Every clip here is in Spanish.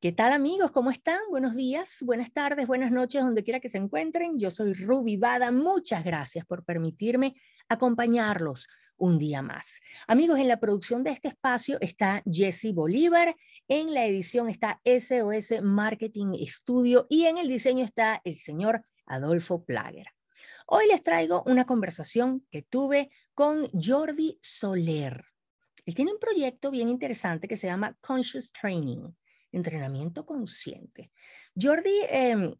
¿Qué tal amigos? ¿Cómo están? Buenos días, buenas tardes, buenas noches, donde quiera que se encuentren. Yo soy Ruby Bada. Muchas gracias por permitirme acompañarlos un día más. Amigos, en la producción de este espacio está Jesse Bolívar, en la edición está SOS Marketing Studio y en el diseño está el señor Adolfo Plager. Hoy les traigo una conversación que tuve con Jordi Soler. Él tiene un proyecto bien interesante que se llama Conscious Training entrenamiento consciente. Jordi em,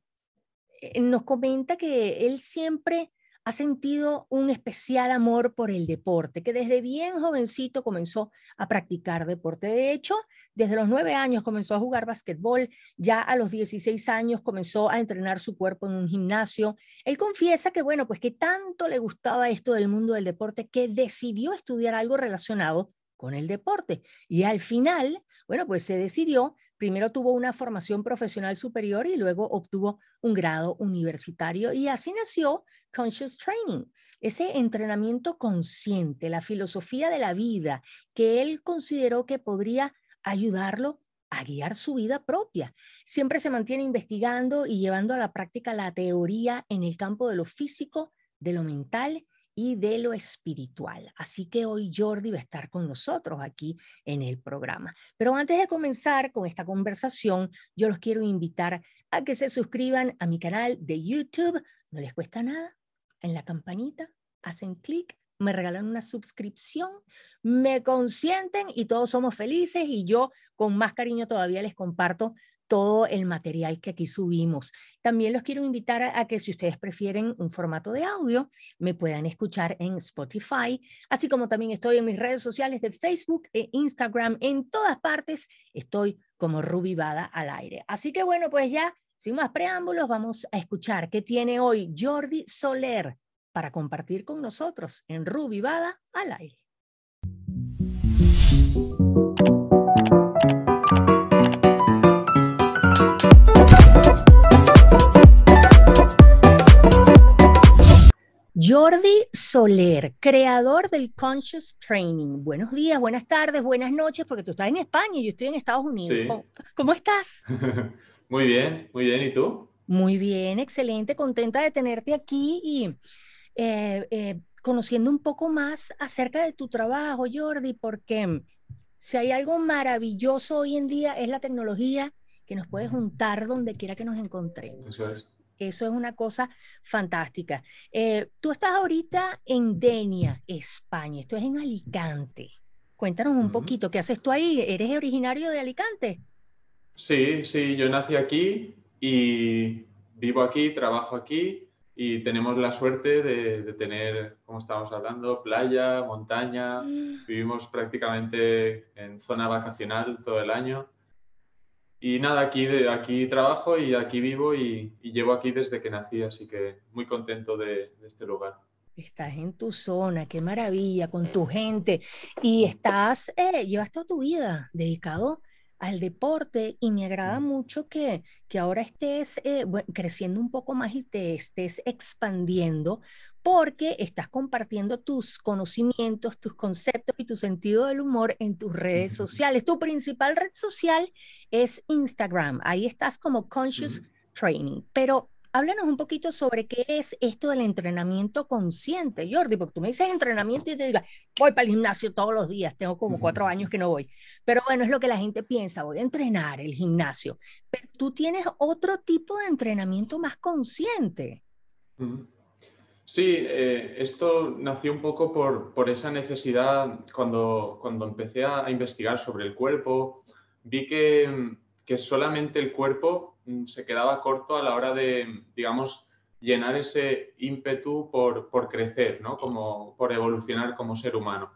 eh, nos comenta que él siempre ha sentido un especial amor por el deporte, que desde bien jovencito comenzó a practicar deporte. De hecho, desde los nueve años comenzó a jugar basquetbol, ya a los 16 años comenzó a entrenar su cuerpo en un gimnasio. Él confiesa que, bueno, pues que tanto le gustaba esto del mundo del deporte que decidió estudiar algo relacionado con el deporte. Y al final, bueno, pues se decidió, primero tuvo una formación profesional superior y luego obtuvo un grado universitario y así nació Conscious Training, ese entrenamiento consciente, la filosofía de la vida que él consideró que podría ayudarlo a guiar su vida propia. Siempre se mantiene investigando y llevando a la práctica la teoría en el campo de lo físico, de lo mental y de lo espiritual. Así que hoy Jordi va a estar con nosotros aquí en el programa. Pero antes de comenzar con esta conversación, yo los quiero invitar a que se suscriban a mi canal de YouTube. No les cuesta nada. En la campanita hacen clic, me regalan una suscripción, me consienten y todos somos felices y yo con más cariño todavía les comparto todo el material que aquí subimos. También los quiero invitar a, que si ustedes prefieren un formato de audio, me puedan escuchar en Spotify, así como también estoy en mis redes sociales de Facebook e Instagram. En todas partes estoy como Rubivada al aire. Así que bueno, pues ya, sin más preámbulos, vamos a escuchar qué tiene hoy Jordi Soler para compartir con nosotros en Rubivada al aire. Jordi Soler, creador del Conscious Training. Buenos días, buenas tardes, buenas noches, porque tú estás en España y yo estoy en Estados Unidos. ¿Cómo, estás? muy bien, muy bien. ¿Y tú? Muy bien, excelente, contenta de tenerte aquí y eh, eh, conociendo un poco más acerca de tu trabajo, Jordi, porque si hay algo maravilloso hoy en día es la tecnología que nos puede juntar donde quiera que nos encontremos. Eso es. Eso es una cosa fantástica. Eh, tú estás ahorita en Denia, España. Esto es en Alicante. Cuéntanos un poquito, ¿qué haces tú ahí? ¿Eres originario de Alicante? Sí, sí, yo nací aquí y vivo aquí, trabajo aquí y tenemos la suerte de, de tener, como estábamos hablando, playa, montaña. Mm. Vivimos prácticamente en zona vacacional todo el año y nada, aquí, de, aquí trabajo y aquí vivo y, llevo aquí desde que nací, así que muy contento de, este lugar. Estás en tu zona, qué maravilla, con tu gente. Y estás, eh, llevas toda tu vida dedicado al deporte y me agrada mucho que, que ahora estés eh, creciendo un poco más y te estés expandiendo porque estás compartiendo tus conocimientos, tus conceptos y tu sentido del humor en tus redes sociales. Tu principal red social es Instagram. Ahí estás como Conscious Training. Pero háblanos un poquito sobre qué es esto del entrenamiento consciente, Jordi, porque tú me dices entrenamiento y te digas, voy para el gimnasio todos los días, tengo como cuatro años que no voy. Pero bueno, es lo que la gente piensa, voy a entrenar el gimnasio. Pero tú tienes otro tipo de entrenamiento más consciente. Sí, eh, esto nació un poco por, esa necesidad cuando, cuando empecé a, investigar sobre el cuerpo. Vi que, solamente el cuerpo mm, se quedaba corto a la hora de, digamos, llenar ese ímpetu por, crecer, ¿no? Como por evolucionar como ser humano.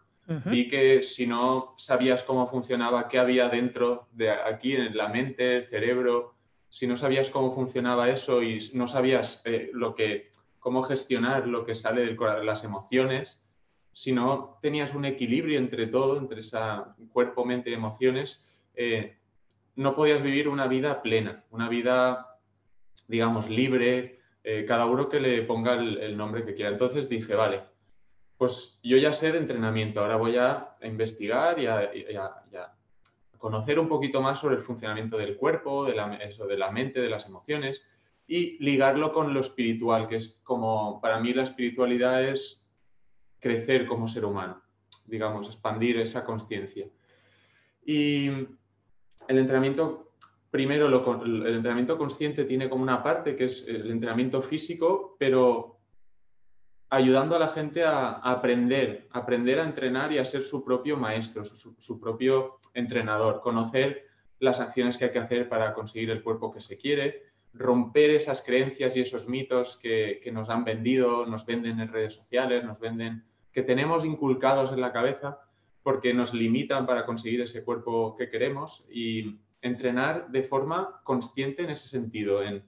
Vi que si no sabías cómo funcionaba, qué había dentro de aquí, en la mente, el cerebro, si no sabías cómo funcionaba eso y no sabías eh, lo que cómo gestionar lo que sale de las emociones, si no tenías un equilibrio entre todo, entre esa cuerpo, mente y emociones, eh, no podías vivir una vida plena, una vida, digamos, libre, eh, cada uno que le ponga el, nombre que quiera. Entonces dije, vale, pues yo ya sé de entrenamiento, ahora voy a investigar y a, conocer un poquito más sobre el funcionamiento del cuerpo, de la, eso, de la mente, de las emociones y ligarlo con lo espiritual, que es como, para mí la espiritualidad es crecer como ser humano, digamos, expandir esa conciencia. Y el entrenamiento, primero, el entrenamiento consciente tiene como una parte que es el entrenamiento físico, pero ayudando a la gente a, aprender, aprender a entrenar y a ser su propio maestro, su, propio entrenador, conocer las acciones que hay que hacer para conseguir el cuerpo que se quiere, romper esas creencias y esos mitos que, nos han vendido, nos venden en redes sociales, nos venden, que tenemos inculcados en la cabeza porque nos limitan para conseguir ese cuerpo que queremos y entrenar de forma consciente en ese sentido, en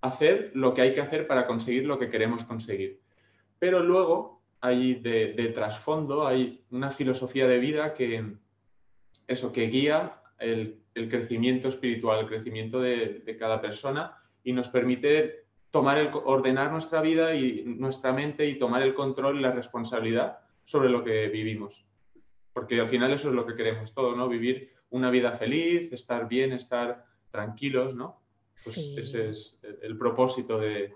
hacer lo que hay que hacer para conseguir lo que queremos conseguir. Pero luego hay de, trasfondo, hay una filosofía de vida que, eso, que guía el, crecimiento espiritual, el crecimiento de, cada persona y nos permite tomar el, ordenar nuestra vida y nuestra mente y tomar el control y la responsabilidad sobre lo que vivimos. Porque al final eso es lo que queremos todo, ¿no? Vivir una vida feliz, estar bien, estar tranquilos, ¿no? Pues ese es el, propósito de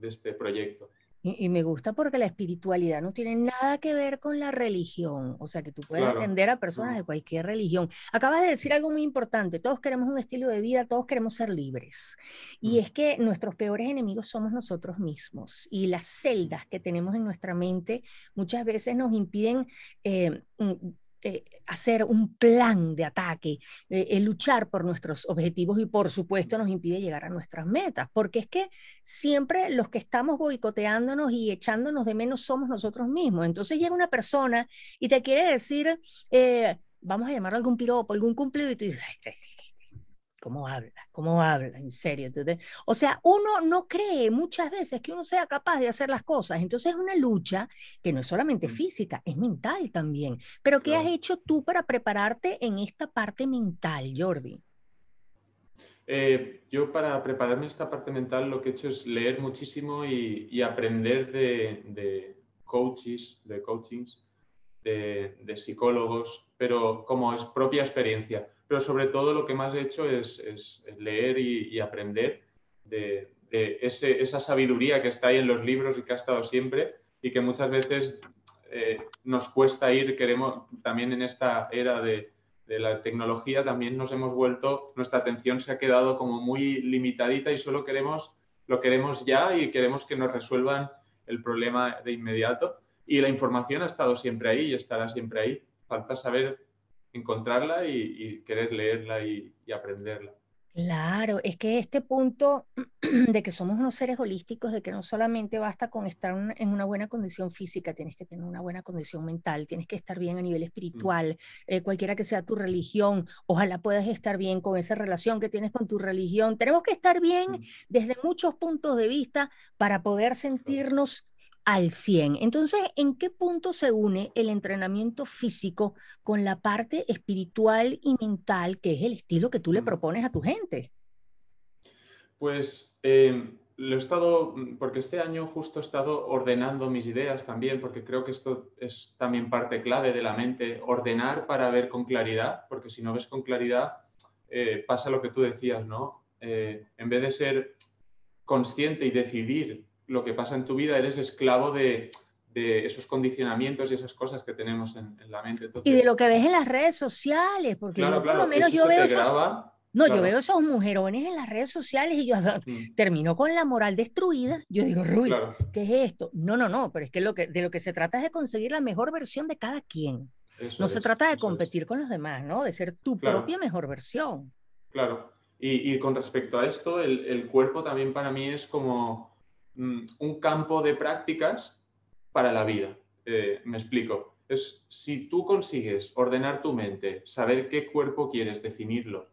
este proyecto. Y, me gusta porque la espiritualidad no tiene nada que ver con la religión, o sea que tú puedes atender a personas de cualquier religión. Acabas de decir algo muy importante, todos queremos un estilo de vida, todos queremos ser libres. Y es que nuestros peores enemigos somos nosotros mismos y las celdas que tenemos en nuestra mente muchas veces nos impiden eh, mm, eh, hacer un plan de ataque, eh, luchar por nuestros objetivos y por supuesto nos impide llegar a nuestras metas, porque es que siempre los que estamos boicoteándonos y echándonos de menos somos nosotros mismos. Entonces llega una persona y te quiere decir, eh, vamos a llamar algún piropo, algún cumplido y tú dices, ¿Cómo habla? ¿Cómo habla? En serio. O sea, uno no cree muchas veces que uno sea capaz de hacer las cosas. Entonces es una lucha que no es solamente mm. física, es mental también. Pero ¿qué has hecho tú para prepararte en esta parte mental, Jordi? Eh, yo para prepararme esta parte mental lo que he hecho es leer muchísimo y, aprender de, coaches, de coachings, de, de psicólogos, pero como es propia experiencia pero sobre todo lo que más he hecho es, leer y, aprender de, esa sabiduría que está ahí en los libros y que ha estado siempre y que muchas veces eh, nos cuesta ir, queremos también en esta era de, la tecnología, también nos hemos vuelto, nuestra atención se ha quedado como muy limitadita y solo queremos, lo queremos ya y queremos que nos resuelvan el problema de inmediato. Y la información ha estado siempre ahí y estará siempre ahí. Falta saber encontrarla y, querer leerla y, aprenderla. Claro, es que este punto de que somos unos seres holísticos, de que no solamente basta con estar en una buena condición física, tienes que tener una buena condición mental, tienes que estar bien a nivel mm. espiritual, eh, cualquiera que sea tu religión, ojalá puedas estar bien con esa relación que tienes con tu religión. Tenemos que estar bien mm. desde muchos puntos de vista para poder sentirnos al 100. Entonces, ¿en qué punto se une el entrenamiento físico con la parte espiritual y mental, que es el estilo que tú le propones a tu gente? Pues em, lo he estado, porque este año justo he estado ordenando mis ideas también, porque creo que esto es también parte clave de la mente, ordenar para ver con claridad, porque si no ves con claridad, eh, pasa lo que tú decías, ¿no? Eh, en vez de ser consciente y decidir lo que pasa en tu vida, eres esclavo de, esos condicionamientos y esas cosas que tenemos en, la mente. y de lo que ves en las redes sociales, porque yo, por lo menos yo veo esos... no, yo veo esos mujerones en las redes sociales y yo mm. termino con la moral destruida. Yo digo, Rubí, ¿qué es esto? No, no, no, pero es que, lo que de lo que se trata es de conseguir la mejor versión de cada quien. no se trata de competir con los demás, ¿no? De ser tu propia mejor versión. Claro. Y, con respecto a esto, el, el, cuerpo también para mí es como Mm, un campo de prácticas para la vida. Eh, me explico. Es, si tú consigues ordenar tu mente, saber qué cuerpo quieres, definirlo,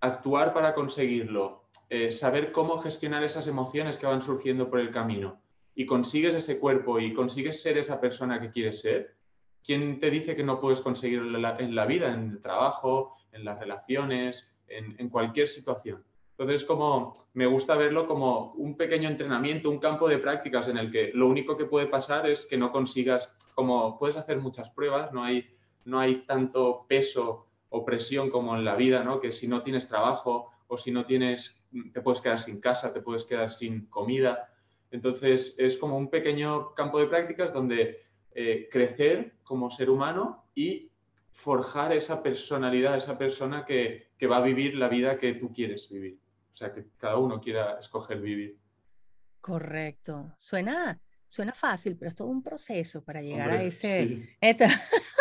actuar para conseguirlo, eh, saber cómo gestionar esas emociones que van surgiendo por el camino y consigues ese cuerpo y consigues ser esa persona que quieres ser, ¿quién te dice que no puedes conseguirlo en la, vida, en el trabajo, en las relaciones, en cualquier situación? Entonces, como me gusta verlo como un pequeño entrenamiento, un campo de prácticas en el que lo único que puede pasar es que no consigas, como puedes hacer muchas pruebas, no hay, no hay tanto peso opresión como en la vida, ¿no? Que si no tienes trabajo o si no tienes, te puedes quedar sin casa, te puedes quedar sin comida. Entonces es como un pequeño campo de prácticas donde eh, crecer como ser humano y forjar esa personalidad, esa persona que, que va a vivir la vida que tú quieres vivir. O sea, que cada uno quiera escoger vivir. Correcto. Suena, suena fácil, pero es todo un proceso para llegar a ese...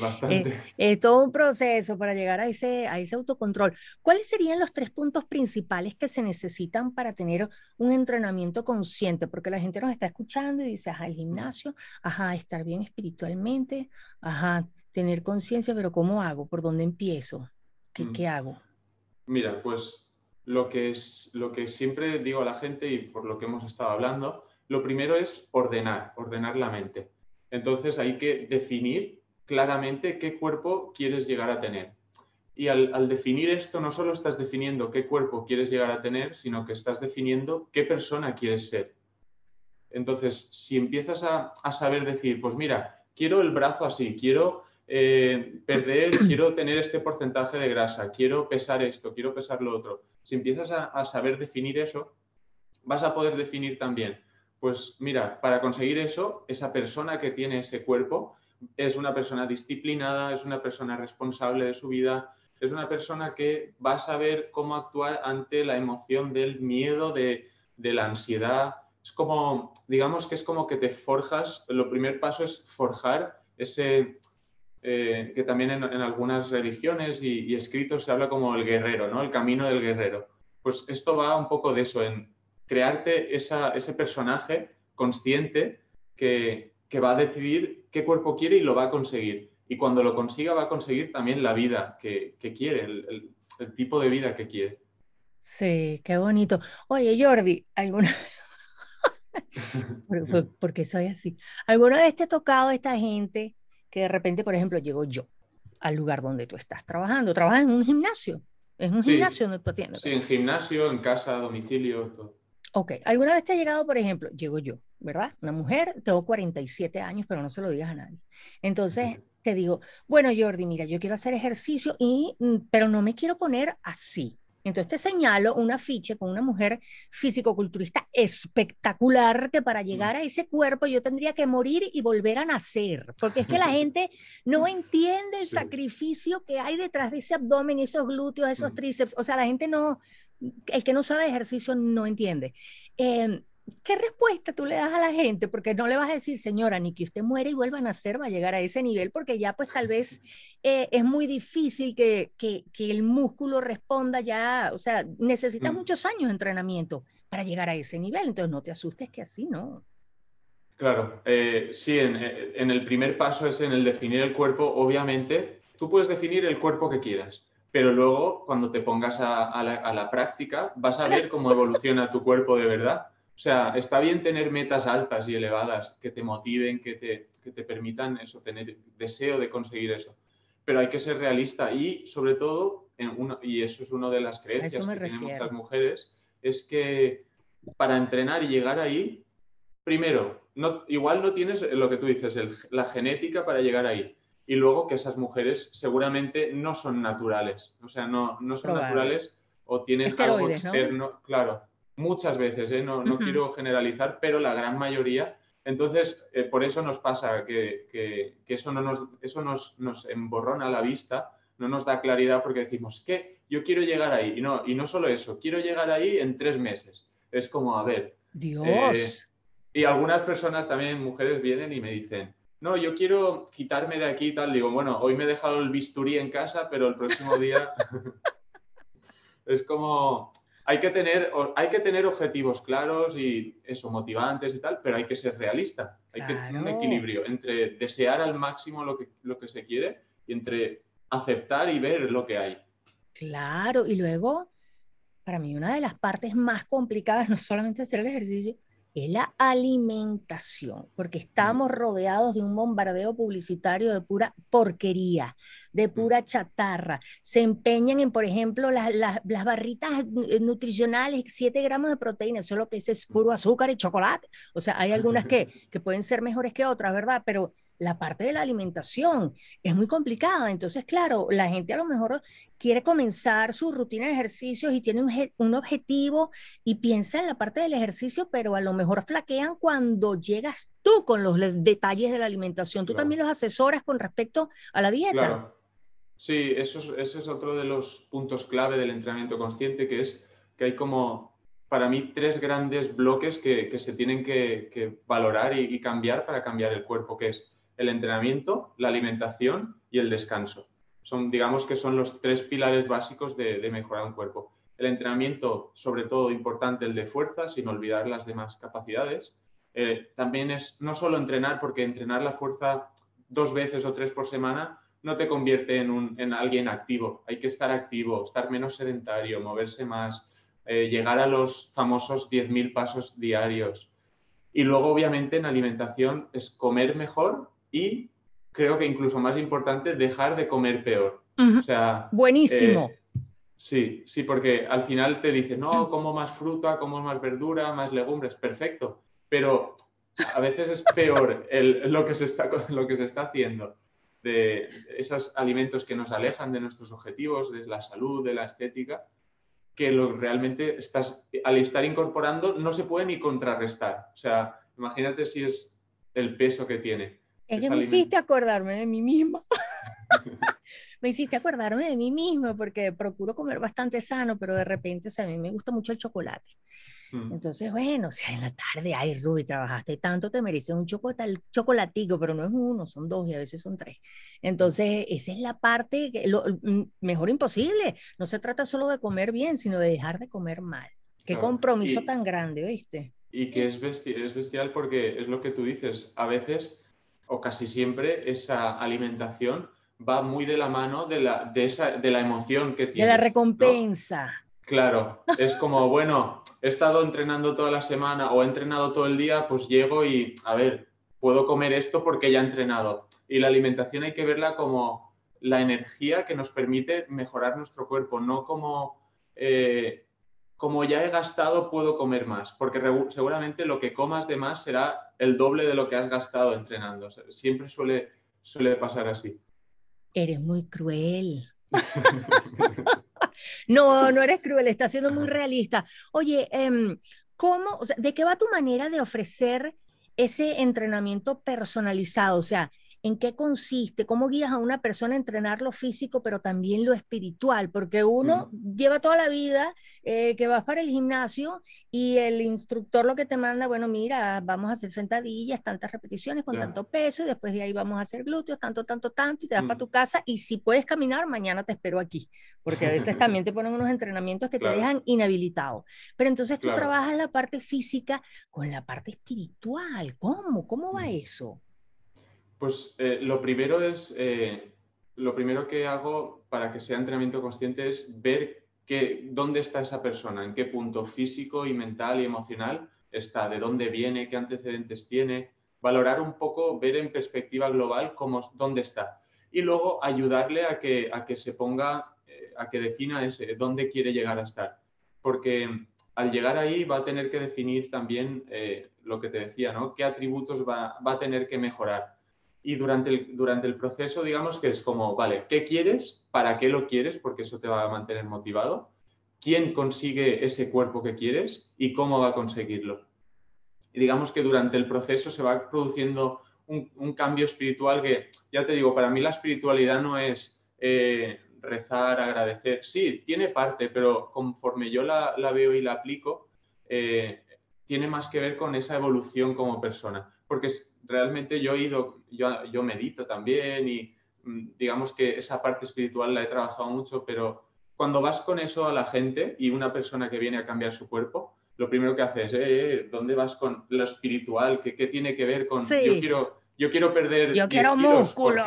Bastante. Es, todo un proceso para llegar a ese, a ese autocontrol. ¿Cuáles serían los tres puntos principales que se necesitan para tener un entrenamiento consciente? Porque la gente nos está escuchando y dice, ajá, el gimnasio, ajá, estar bien espiritualmente, ajá, tener conciencia, pero ¿cómo hago? ¿Por dónde empiezo? ¿Qué, mm. ¿qué hago? Mira, pues lo que, es, lo que siempre digo a la gente y por lo que hemos estado hablando, lo primero es ordenar, ordenar la mente. Entonces hay que definir claramente qué cuerpo quieres llegar a tener. Y al, definir esto, no solo estás definiendo qué cuerpo quieres llegar a tener, sino que estás definiendo qué persona quieres ser. Entonces, si empiezas a, saber decir, pues mira, quiero el brazo así, quiero eh, perder, quiero tener este porcentaje de grasa, quiero pesar esto, quiero pesar lo otro. Si empiezas a saber definir eso, vas a poder definir también, pues mira, para conseguir eso, esa persona que tiene ese cuerpo, es una persona disciplinada, es una persona responsable de su vida, es una persona que va a saber cómo actuar ante la emoción del miedo, de, la ansiedad. Es como, digamos que es como que te forjas, el primer paso es forjar ese, eh, que también en, algunas religiones y, escritos se habla como el guerrero, ¿no? El camino del guerrero. Pues esto va un poco de eso, en crearte ese personaje consciente que, que va a decidir qué cuerpo quiere y lo va a conseguir. Y cuando lo consiga va a conseguir también la vida que, quiere, el, tipo de vida que quiere. Sí, qué bonito. Oye, Jordi, ¿alguna... porque soy así. ¿Alguna vez te ha tocado esta gente que de repente, por ejemplo, llego yo al lugar donde tú estás trabajando? ¿Trabajas en un gimnasio? ¿Es un gimnasio donde tú atiendes? Sí, en gimnasio, en casa, domicilio, todo. Ok, ¿alguna vez te ha llegado, por ejemplo, llego yo, ¿verdad? Una mujer, tengo 47 años, pero no se lo digas a nadie. Entonces te digo, bueno, Jordi, mira, yo quiero hacer ejercicio, y, mm, pero no me quiero poner así. Entonces te señalo un afiche con una mujer físico-culturista espectacular que para llegar a ese cuerpo yo tendría que morir y volver a nacer, porque es que la gente no entiende el sacrificio que hay detrás de ese abdomen, esos glúteos, esos tríceps, o sea, la gente no, el que no sabe de ejercicio no entiende. Em, ¿Qué respuesta tú le das a la gente? Porque no le vas a decir, señora, ni que usted muere y vuelva a nacer, va a llegar a ese nivel, porque ya pues tal vez eh, es muy difícil que, que, que, el músculo responda ya, o sea, necesitas mm. muchos años de entrenamiento para llegar a ese nivel, entonces no te asustes que así, ¿no? Claro, eh, sí, en, eh, en el primer paso es en el definir el cuerpo, obviamente, tú puedes definir el cuerpo que quieras pero luego cuando te pongas a, la, práctica vas a ver cómo evoluciona tu cuerpo de verdad. O sea, está bien tener metas altas y elevadas que te motiven, que te, que te permitan eso, tener deseo de conseguir eso. Pero hay que ser realista y sobre todo, en uno, y eso es una de las creencias que tienen muchas mujeres, es que para entrenar y llegar ahí, primero, no, igual no tienes lo que tú dices, la genética para llegar ahí y luego que esas mujeres seguramente no son naturales, o sea, no, no son naturales o tienen algo externo, claro, muchas veces, ¿eh? no, no quiero generalizar, pero la gran mayoría. Entonces, eh, por eso nos pasa que, que, eso, no nos, eso nos, nos, emborrona la vista, no nos da claridad porque decimos que yo quiero llegar ahí. Y no, y no solo eso, quiero llegar ahí en tres meses. Es como, a ver. Dios. Eh, y algunas personas también, mujeres, vienen y me dicen, no, yo quiero quitarme de aquí y tal. Digo, bueno, hoy me he dejado el bisturí en casa, pero el próximo día es como, hay que, tener, hay que tener objetivos claros y eso, motivantes y tal, pero hay que ser realista. Hay que tener un equilibrio entre desear al máximo lo que, lo que se quiere y entre aceptar y ver lo que hay. Claro, y luego, para mí una de las partes más complicadas no solamente hacer el ejercicio, es la alimentación, porque estamos rodeados de un bombardeo publicitario de pura porquería, de pura chatarra. Se empeñan en, por ejemplo, las, las, barritas eh, nutricionales, 7 gramos de proteína, eso lo que es, es puro azúcar y chocolate. O sea, hay algunas que, que pueden ser mejores que otras, ¿verdad? Pero la parte de la alimentación es muy complicada. Entonces, claro, la gente a lo mejor quiere comenzar su rutina de ejercicios y tiene un, objetivo y piensa en la parte del ejercicio, pero a lo mejor flaquean cuando llegas tú con los detalles de la alimentación. Tú también los asesoras con respecto a la dieta. Claro. Sí, eso es, ese es otro de los puntos clave del entrenamiento consciente, que es que hay como, para mí, tres grandes bloques que, se tienen que, valorar y, y cambiar para cambiar el cuerpo, que es el entrenamiento, la alimentación y el descanso. Son, digamos que son los tres pilares básicos de, mejorar un cuerpo. El entrenamiento, sobre todo importante el de fuerza, sin olvidar las demás capacidades. Eh, también es no solo entrenar, porque entrenar la fuerza dos veces o tres por semana no te convierte en, un, en alguien activo. Hay que estar activo, estar menos sedentario, moverse más, eh, llegar a los famosos 10.000 pasos diarios. Y luego, obviamente, en alimentación es comer mejor y creo que incluso más importante, dejar de comer peor. O sea, Buenísimo. Eh, sí, sí, porque al final te dicen, no, como más fruta, como más verdura, más legumbres, perfecto, pero a veces es peor lo, que se está, lo que se está haciendo de esos alimentos que nos alejan de nuestros objetivos, de la salud, de la estética, que lo realmente estás, al estar incorporando no se puede ni contrarrestar. O sea, imagínate si es el peso que tiene. Es que me hiciste acordarme de mí misma. me hiciste acordarme de mí misma porque procuro comer bastante sano, pero de repente a mí me gusta mucho el chocolate. Mm. Entonces, bueno, o sea, en la tarde, ay, Ruby, trabajaste tanto, te mereces un chocolatico, pero no es uno, son dos y a veces son tres. Entonces, esa es la parte, que, lo, mm, mejor imposible. No se trata solo de comer bien, sino de dejar de comer mal. Qué compromiso tan grande, ¿viste? Y que es, es bestial porque es lo que tú dices, a veces o casi siempre esa alimentación va muy de la mano de la, de esa, de la emoción que tiene. De la recompensa. Claro, es como, bueno, he estado entrenando toda la semana o he entrenado todo el día, pues llego y, a ver, puedo comer esto porque ya he entrenado. Y la alimentación hay que verla como la energía que nos permite mejorar nuestro cuerpo, no como eh, como ya he gastado, puedo comer más, porque seguramente lo que comas de más será el doble de lo que has gastado entrenando. siempre suele, suele pasar así. Eres muy cruel. no, no eres cruel, estás siendo muy realista. Oye, em, ¿cómo, ¿de qué va tu manera de ofrecer ese entrenamiento personalizado? O sea, en qué consiste, cómo guías a una persona a entrenar lo físico, pero también lo espiritual, porque uno lleva toda la vida eh, que vas para el gimnasio y el instructor lo que te manda, bueno, mira, vamos a hacer sentadillas, tantas repeticiones con tanto peso y después de ahí vamos a hacer glúteos, tanto, tanto, tanto, y te vas para tu casa y si puedes caminar, mañana te espero aquí, porque a veces también te ponen unos entrenamientos que te dejan inhabilitado. Pero entonces tú trabajas la parte física con la parte espiritual, ¿cómo? ¿Cómo va eso? Pues eh, lo primero es, eh, lo primero que hago para que sea entrenamiento consciente es ver que, dónde está esa persona, en qué punto físico y mental y emocional está, de dónde viene, qué antecedentes tiene, valorar un poco, ver en perspectiva global cómo, dónde está. Y luego ayudarle a que, a que se ponga, eh, a que defina ese, dónde quiere llegar a estar. Porque al llegar ahí va a tener que definir también lo que te decía, ¿no? ¿Qué atributos va, va a tener que mejorar? Y durante el, durante el proceso, digamos que es como, vale, ¿qué quieres? ¿Para qué lo quieres? Porque eso te va a mantener motivado. ¿Quién consigue ese cuerpo que quieres y cómo va a conseguirlo? Y digamos que durante el proceso se va produciendo un, cambio espiritual que, ya te digo, para mí la espiritualidad no es eh, rezar, agradecer. Sí, tiene parte, pero conforme yo la, veo y la aplico, eh, tiene más que ver con esa evolución como persona. Porque realmente yo he ido, yo, yo medito también y mm, digamos que esa parte espiritual la he trabajado mucho, pero cuando vas con eso a la gente y una persona que viene a cambiar su cuerpo, lo primero que haces es, eh, eh, ¿dónde vas con lo espiritual? ¿Qué, qué tiene que ver con... Yo, quiero, yo quiero perder... Yo quiero músculos.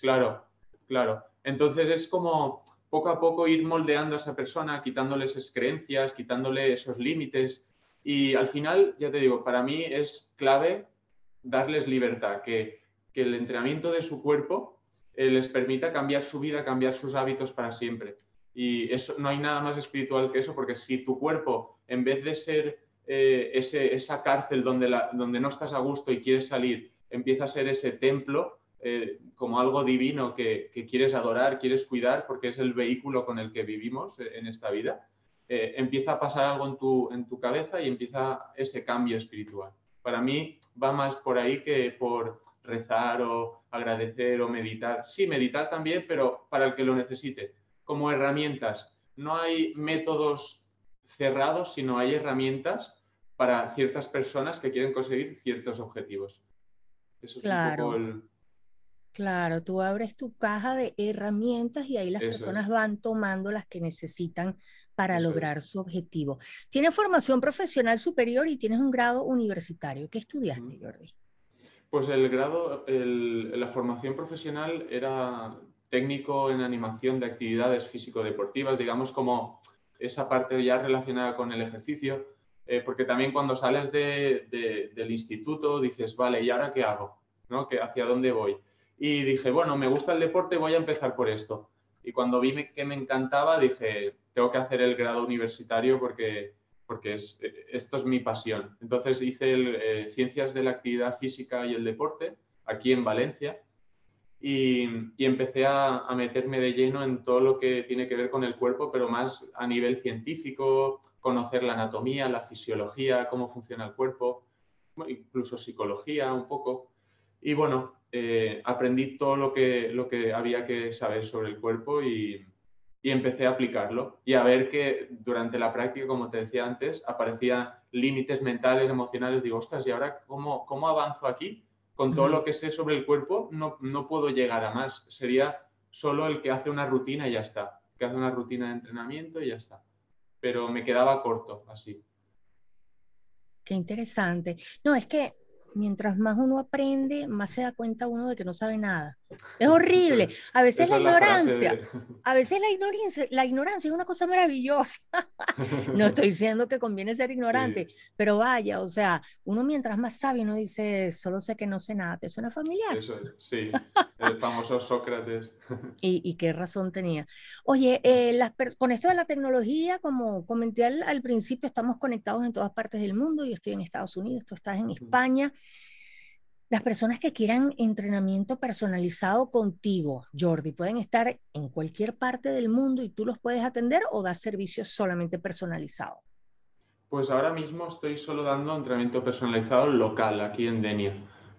claro, claro. Entonces es como poco a poco ir moldeando a esa persona, quitándole esas creencias, quitándole esos límites. Y al final, ya te digo, para mí es clave darles libertad, que, el entrenamiento de su cuerpo eh, les permita cambiar su vida, cambiar sus hábitos para siempre. Y eso no hay nada más espiritual que eso, porque si tu cuerpo, en vez de ser eh, esa cárcel donde, donde no estás a gusto y quieres salir, empieza a ser ese templo, eh, como algo divino que, quieres adorar, quieres cuidar, porque es el vehículo con el que vivimos en esta vida, empieza a pasar algo en tu, en tu cabeza y empieza ese cambio espiritual. Para mí va más por ahí que por rezar o agradecer o meditar. Sí, meditar también, pero para el que lo necesite, como herramientas. No hay métodos cerrados, sino hay herramientas para ciertas personas que quieren conseguir ciertos objetivos. Eso es claro. un poco el... Claro, tú abres tu caja de herramientas y ahí las personas van tomando las que necesitan para lograr su objetivo. Tienes formación profesional superior y tienes un grado universitario. ¿Qué estudiaste, Jordi? Pues el grado, la formación profesional era técnico en animación de actividades físico-deportivas, digamos como esa parte ya relacionada con el ejercicio, eh, porque también cuando sales del instituto dices, vale, ¿y ahora qué hago? ¿No? ¿Hacia dónde voy? Y dije, bueno, me gusta el deporte, voy a empezar por esto. Y cuando vi que me encantaba, dije, tengo que hacer el grado universitario porque porque esto es mi pasión. Entonces hice eh, Ciencias de la Actividad Física y el Deporte aquí en Valencia y, empecé a, meterme de lleno en todo lo que tiene que ver con el cuerpo, pero más a nivel científico, conocer la anatomía, la fisiología, cómo funciona el cuerpo, incluso psicología un poco. Y bueno, eh, aprendí todo lo que, lo que había que saber sobre el cuerpo y, y empecé a aplicarlo y a ver que durante la práctica, como te decía antes, aparecían límites mentales, emocionales. Digo, ostras, ¿y ahora cómo, cómo avanzo aquí? Con todo lo que sé sobre el cuerpo, no, no puedo llegar a más. Sería solo el que hace una rutina y ya está, que hace una rutina de entrenamiento y ya está. Pero me quedaba corto así. Qué interesante. No, es que mientras más uno aprende, más se da cuenta uno de que no sabe nada. Es horrible. A veces la ignorancia, a veces la ignorancia, la ignorancia es una cosa maravillosa. no estoy diciendo que conviene ser ignorante, pero vaya, o sea, uno mientras más sabe, uno dice, solo sé que no sé nada, ¿te suena familiar? Eso es, sí, el famoso Sócrates. ¿Y, qué razón tenía? Oye, eh, con esto de la tecnología, como comenté al, al principio, estamos conectados en todas partes del mundo. Yo estoy en Estados Unidos, tú estás en España. Las personas que quieran entrenamiento personalizado contigo, Jordi, pueden estar en cualquier parte del mundo y tú los puedes atender o das servicios solamente personalizado. Pues ahora mismo estoy solo dando entrenamiento personalizado local aquí en Denia,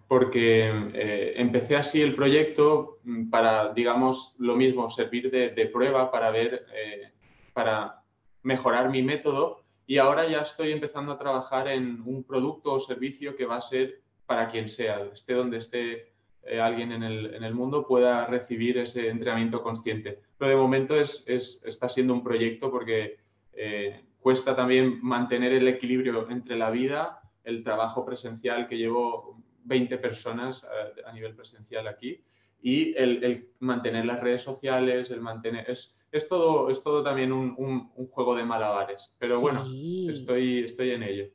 porque eh, empecé así el proyecto mm, para, digamos, lo mismo, servir de, prueba para ver, eh, para mejorar mi método y ahora ya estoy empezando a trabajar en un producto o servicio que va a ser para quien sea, esté donde esté eh, alguien en el, mundo, pueda recibir ese entrenamiento consciente. Pero de momento es, está siendo un proyecto porque eh, cuesta también mantener el equilibrio entre la vida, el trabajo presencial, que llevo 20 personas eh, a, nivel presencial aquí, y el, mantener las redes sociales, el mantener... Es, es, todo, es todo también un, juego de malabares, pero bueno, estoy, estoy en ello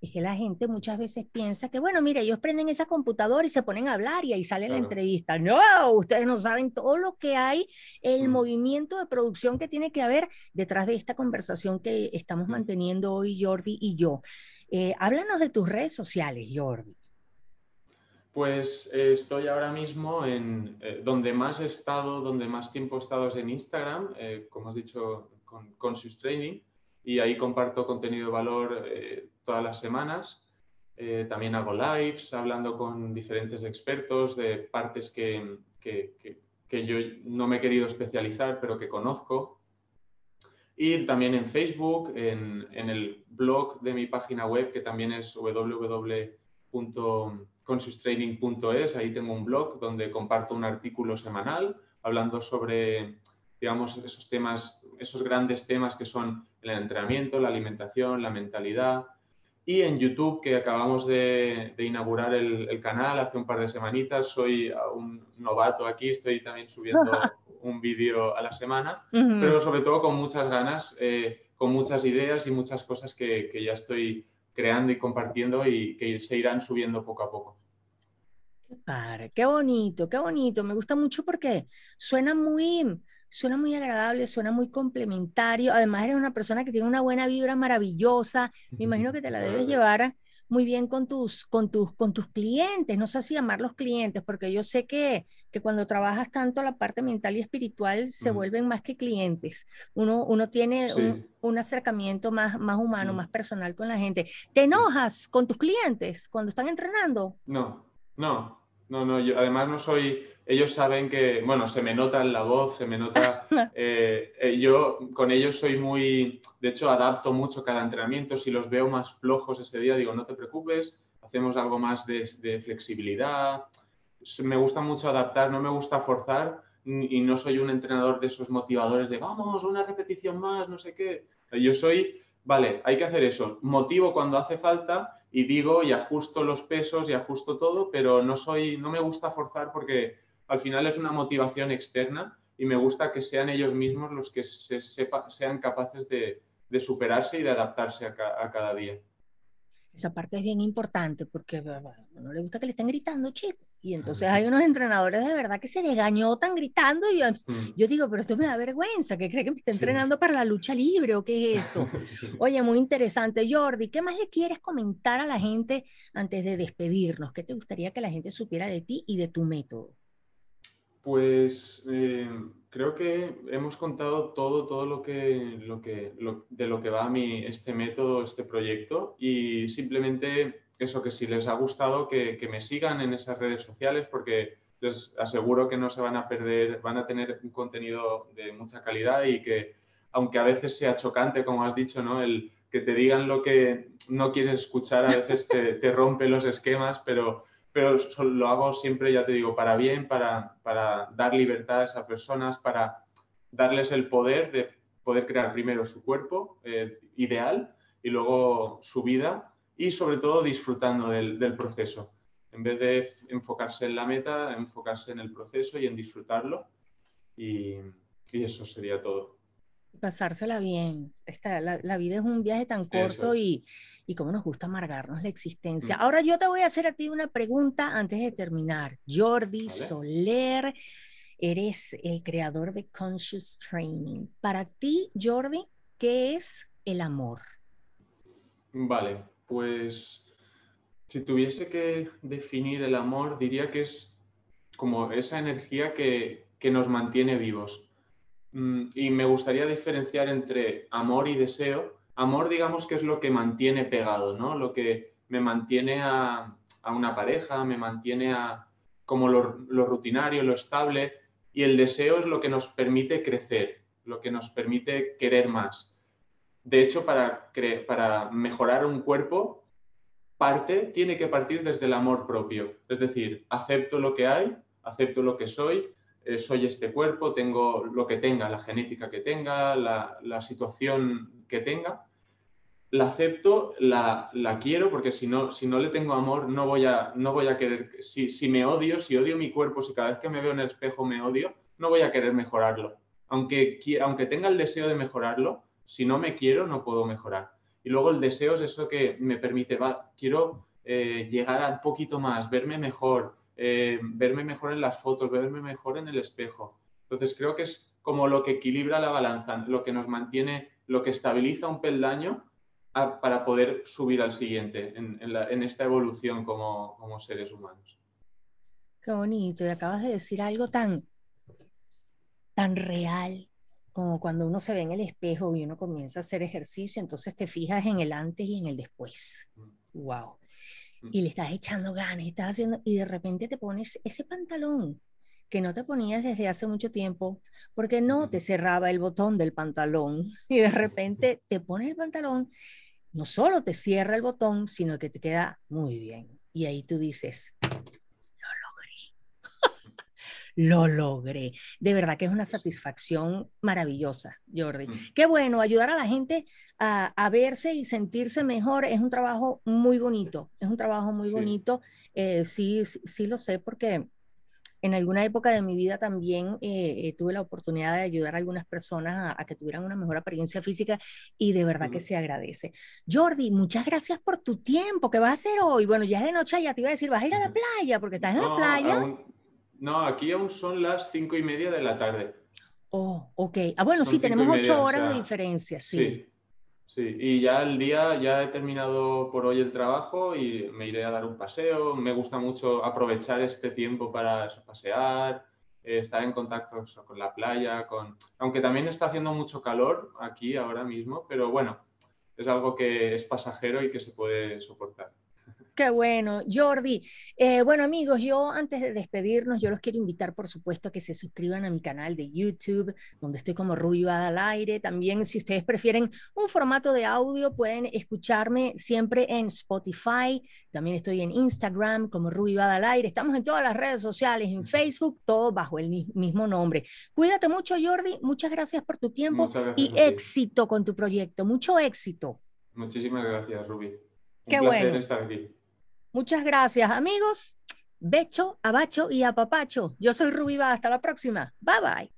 es que la gente muchas veces piensa que, bueno, mire, ellos prenden esa computadora y se ponen a hablar y ahí sale la entrevista. No, ustedes no saben todo lo que hay, el movimiento de producción que tiene que haber detrás de esta conversación que estamos manteniendo hoy Jordi y yo. Eh, háblanos de tus redes sociales, Jordi. Pues eh, estoy ahora mismo en eh, donde más he estado, donde más tiempo he estado es en Instagram, como has dicho, con Conscious Training, y ahí comparto contenido de valor todas las semanas. Eh, también hago lives hablando con diferentes expertos de partes que, que, yo no me he querido especializar, pero que conozco. Y también en Facebook, en, en el blog de mi página web, que también es www.conscioustraining.es. Ahí tengo un blog donde comparto un artículo semanal hablando sobre, digamos, esos temas, esos grandes temas que son el entrenamiento, la alimentación, la mentalidad, y en YouTube, que acabamos de, inaugurar el, canal hace un par de semanitas. Soy un novato aquí, estoy también subiendo un vídeo a la semana, pero sobre todo con muchas ganas, eh, con muchas ideas y muchas cosas que, ya estoy creando y compartiendo y que se irán subiendo poco a poco. Qué qué bonito, qué bonito. Me gusta mucho porque suena muy, suena muy agradable, suena muy complementario. Además, eres una persona que tiene una buena vibra maravillosa. Me imagino que te la debes llevar muy bien con tus, con tus, con tus clientes. No sé si llamarlos clientes, porque yo sé que, que cuando trabajas tanto la parte mental y espiritual se vuelven más que clientes. Uno, uno tiene un, acercamiento más, más humano, más personal con la gente. ¿Te enojas con tus clientes cuando están entrenando? No, no, no, no. Yo, además no soy ellos saben que, bueno, se me nota en la voz, se me nota, eh, eh, yo con ellos soy muy, de hecho adapto mucho cada entrenamiento, si los veo más flojos ese día digo, no te preocupes, hacemos algo más de, flexibilidad, me gusta mucho adaptar, no me gusta forzar y no soy un entrenador de esos motivadores de vamos, una repetición más, no sé qué. Yo soy, vale, hay que hacer eso, motivo cuando hace falta y digo y ajusto los pesos y ajusto todo, pero no soy, no me gusta forzar porque al final es una motivación externa y me gusta que sean ellos mismos los que se sean capaces de, superarse y de adaptarse a, cada día. Esa parte es bien importante porque no le gusta que le estén gritando, chico. Y entonces hay unos entrenadores de verdad que se tan gritando y mm. yo, digo, pero esto me da vergüenza, que cree que me está entrenando para la lucha libre o qué es esto. Oye, muy interesante. Jordi, ¿qué más le quieres comentar a la gente antes de despedirnos? ¿Qué te gustaría que la gente supiera de ti y de tu método? Pues eh, creo que hemos contado todo, todo lo que, lo que, de lo que va a mí este método, este proyecto y simplemente eso que si les ha gustado que, que, me sigan en esas redes sociales porque les aseguro que no se van a perder, van a tener un contenido de mucha calidad y que aunque a veces sea chocante, como has dicho, ¿no? El que te digan lo que no quieres escuchar a veces te, te rompe los esquemas, pero pero lo hago siempre, ya te digo, para bien, para, para dar libertad a esas personas, para darles el poder de poder crear primero su cuerpo eh, ideal y luego su vida y sobre todo disfrutando del, del, proceso. En vez de enfocarse en la meta, enfocarse en el proceso y en disfrutarlo. Y, y eso sería todo pasársela bien. Esta, la, vida es un viaje tan corto y, y cómo nos gusta amargarnos la existencia. Mm. Ahora yo te voy a hacer a ti una pregunta antes de terminar. Jordi Soler, eres el creador de Conscious Training. Para ti, Jordi, ¿qué es el amor? Vale, pues si tuviese que definir el amor, diría que es como esa energía que, que nos mantiene vivos Mm, y me gustaría diferenciar entre amor y deseo. Amor, digamos que es lo que mantiene pegado, ¿no? Lo que me mantiene a, una pareja, me mantiene a como lo, rutinario, lo estable. Y el deseo es lo que nos permite crecer, lo que nos permite querer más. De hecho, para, mejorar un cuerpo, parte, tiene que partir desde el amor propio. Es decir, acepto lo que hay, acepto lo que soy eh, soy este cuerpo, tengo lo que tenga, la genética que tenga, la, situación que tenga, la acepto, la, quiero, porque si no, si no le tengo amor, no voy a, no voy a querer, si, si me odio, si odio mi cuerpo, si cada vez que me veo en el espejo me odio, no voy a querer mejorarlo. Aunque, aunque tenga el deseo de mejorarlo, si no me quiero, no puedo mejorar. Y luego el deseo es eso que me permite, va, quiero eh, llegar a un poquito más, verme mejor, eh, verme mejor en las fotos, verme mejor en el espejo. Entonces creo que es como lo que equilibra la balanza, lo que nos mantiene, lo que estabiliza un peldaño para poder subir al siguiente en, esta evolución como, como, seres humanos. Qué bonito, y acabas de decir algo tan, tan real como cuando uno se ve en el espejo y uno comienza a hacer ejercicio, entonces te fijas en el antes y en el después. Wow. Mm y le estás echando ganas y estás haciendo, y de repente te pones ese pantalón que no te ponías desde hace mucho tiempo, porque no te cerraba el botón del pantalón y de repente te pones el pantalón, no solo te cierra el botón, sino que te queda muy bien. Y ahí tú dices, lo logré. De verdad que es una satisfacción maravillosa, Jordi. Mm. Qué bueno, ayudar a la gente a, verse y sentirse mejor es un trabajo muy bonito, es un trabajo muy bonito. Eh, sí, sí, lo sé porque en alguna época de mi vida también eh, eh, tuve la oportunidad de ayudar a algunas personas a, que tuvieran una mejor apariencia física y de verdad que se agradece. Jordi, muchas gracias por tu tiempo. ¿Qué vas a hacer hoy? Bueno, ya es de noche, ya te iba a decir, vas a ir a la playa porque estás en la playa. No, aquí aún son las cinco y media de la tarde. Oh, ok. Ah, bueno, sí, tenemos ocho horas de diferencia, sí. Sí, y ya el día, ya he terminado por hoy el trabajo y me iré a dar un paseo. Me gusta mucho aprovechar este tiempo para pasear, eh, estar en contacto con la playa, con... aunque también está haciendo mucho calor aquí ahora mismo, pero bueno, es algo que es pasajero y que se puede soportar. Qué bueno, Jordi. Eh, bueno, amigos, yo antes de despedirnos, yo los quiero invitar, por supuesto, a que se suscriban a mi canal de YouTube, donde estoy como Ruby Bada al aire. También, si ustedes prefieren un formato de audio, pueden escucharme siempre en Spotify. También estoy en Instagram como Ruby Bada al aire. Estamos en todas las redes sociales, en Facebook, todo bajo el mismo nombre. Cuídate mucho, Jordi. Muchas gracias por tu tiempo y éxito con tu proyecto. Mucho éxito. Muchísimas gracias, Ruby. Qué bueno. estar aquí. Muchas gracias, amigos. Becho, abacho y apapacho. Yo soy Rubiva. Hasta la próxima. Bye bye.